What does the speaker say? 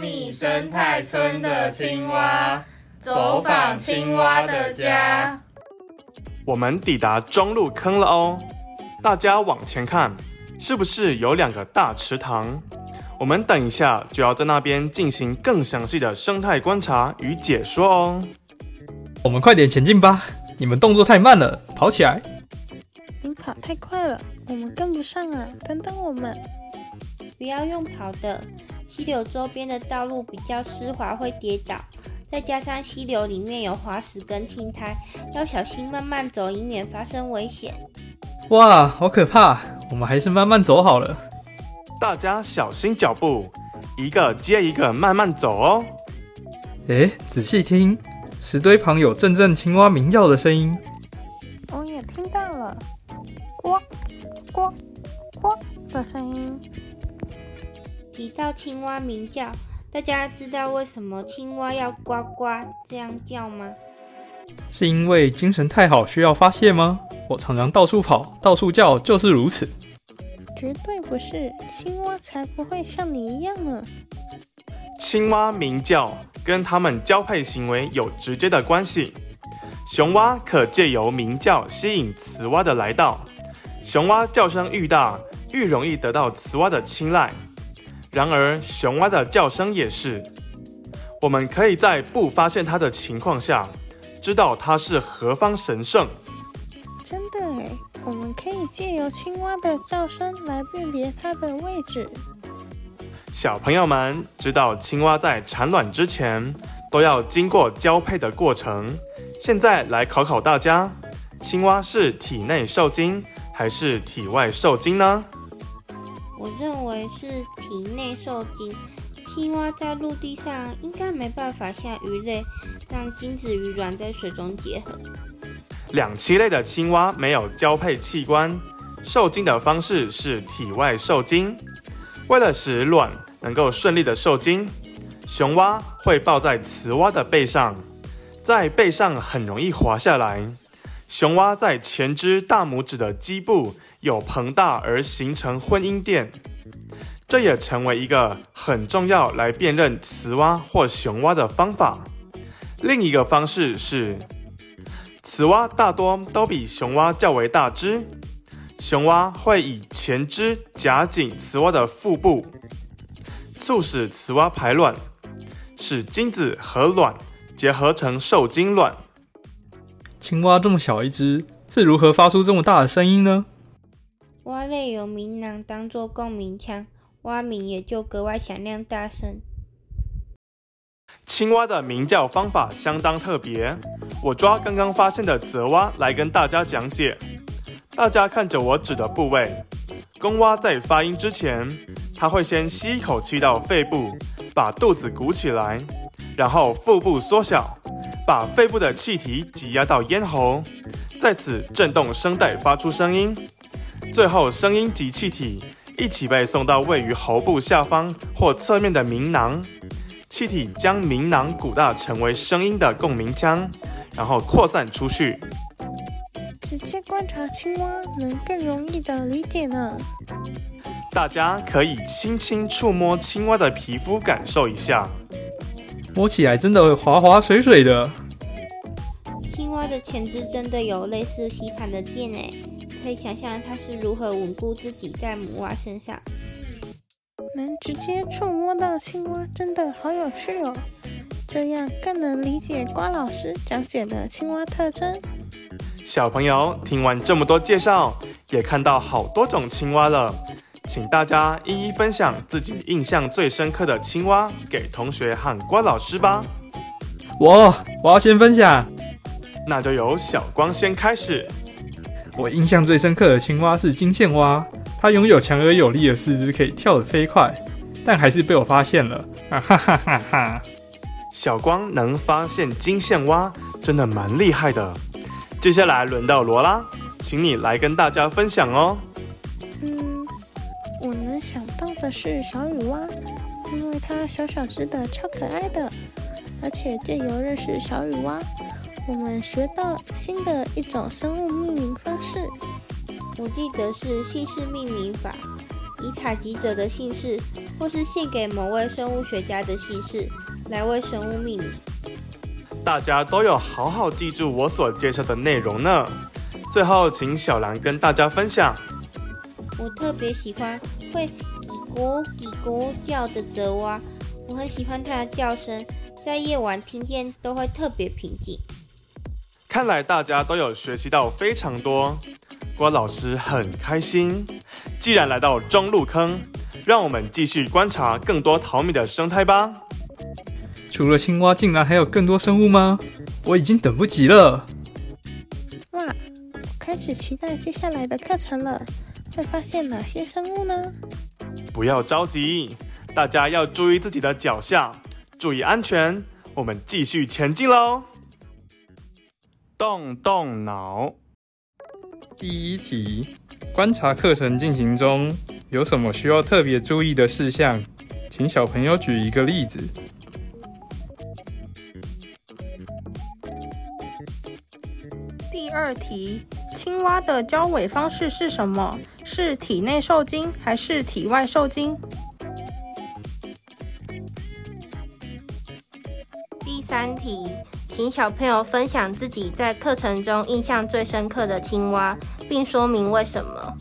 密生态村的青蛙，走访青蛙的家。我们抵达中路坑了哦，大家往前看，是不是有两个大池塘？我们等一下就要在那边进行更详细的生态观察与解说哦。我们快点前进吧！你们动作太慢了，跑起来！你跑太快了，我们跟不上啊！等等我们。不要用跑的，溪流周边的道路比较湿滑，会跌倒。再加上溪流里面有滑石跟青苔，要小心慢慢走，以免发生危险。哇，好可怕！我们还是慢慢走好了。大家小心脚步，一个接一个慢慢走哦。诶，仔细听，石堆旁有阵阵青蛙鸣叫的声音。提到青蛙鸣叫，大家知道为什么青蛙要呱呱这样叫吗？是因为精神太好需要发泄吗？我常常到处跑，到处叫，就是如此。绝对不是，青蛙才不会像你一样呢。青蛙鸣叫跟它们交配行为有直接的关系。雄蛙可借由鸣叫吸引雌蛙的来到，雄蛙叫声愈大，愈容易得到雌蛙的青睐。然而，雄蛙的叫声也是。我们可以在不发现它的情况下，知道它是何方神圣。真的诶，我们可以借由青蛙的叫声来辨别它的位置。小朋友们知道，青蛙在产卵之前都要经过交配的过程。现在来考考大家：青蛙是体内受精还是体外受精呢？我认为是体内受精。青蛙在陆地上应该没办法像鱼类让精子与卵在水中结合。两栖类的青蛙没有交配器官，受精的方式是体外受精。为了使卵能够顺利的受精，雄蛙会抱在雌蛙的背上，在背上很容易滑下来。雄蛙在前肢大拇指的基部有膨大而形成婚姻垫，这也成为一个很重要来辨认雌蛙或雄蛙的方法。另一个方式是。雌蛙大多都比雄蛙较为大只，雄蛙会以前肢夹紧雌蛙的腹部，促使雌蛙排卵，使精子和卵结合成受精卵。青蛙这么小一只，是如何发出这么大的声音呢？蛙类有鸣囊当做共鸣腔，蛙鸣也就格外响亮大声。青蛙的鸣叫方法相当特别，我抓刚刚发现的泽蛙来跟大家讲解。大家看着我指的部位，公蛙在发音之前，它会先吸一口气到肺部，把肚子鼓起来，然后腹部缩小，把肺部的气体挤压到咽喉，在此震动声带发出声音，最后声音及气体一起被送到位于喉部下方或侧面的鸣囊。气体将鸣囊鼓大，成为声音的共鸣腔，然后扩散出去。直接观察青蛙能更容易的理解呢。大家可以轻轻触摸青蛙的皮肤，感受一下。摸起来真的会滑滑水水的。青蛙的前肢真的有类似吸盘的垫诶，可以想象它是如何稳固自己在母蛙身上。能直接触摸到青蛙，真的好有趣哦！这样更能理解瓜老师讲解的青蛙特征。小朋友听完这么多介绍，也看到好多种青蛙了，请大家一一分享自己印象最深刻的青蛙给同学和瓜老师吧。我我要先分享，那就由小光先开始。我印象最深刻的青蛙是金线蛙。它拥有强而有力的四肢，可以跳得飞快，但还是被我发现了啊！哈哈哈哈！小光能发现金线蛙，真的蛮厉害的。接下来轮到罗拉，请你来跟大家分享哦。嗯，我能想到的是小雨蛙，因为它小小只的，超可爱的，而且借由认识小雨蛙，我们学到新的一种生物命名方式。我记得是姓氏命名法，以采集者的姓氏，或是献给某位生物学家的姓氏来为生物命名。大家都有好好记住我所介绍的内容呢。最后，请小兰跟大家分享。我特别喜欢会叽咕叽咕叫的泽蛙，我很喜欢它的叫声，在夜晚听见都会特别平静。看来大家都有学习到非常多，郭老师很开心。既然来到中路坑，让我们继续观察更多淘米的生态吧。除了青蛙，竟然还有更多生物吗？我已经等不及了。哇，我开始期待接下来的课程了。会发现哪些生物呢？不要着急，大家要注意自己的脚下，注意安全。我们继续前进喽。动动脑。第一题，观察课程进行中有什么需要特别注意的事项？请小朋友举一个例子。第二题，青蛙的交尾方式是什么？是体内受精还是体外受精？第三题，请小朋友分享自己在课程中印象最深刻的青蛙，并说明为什么。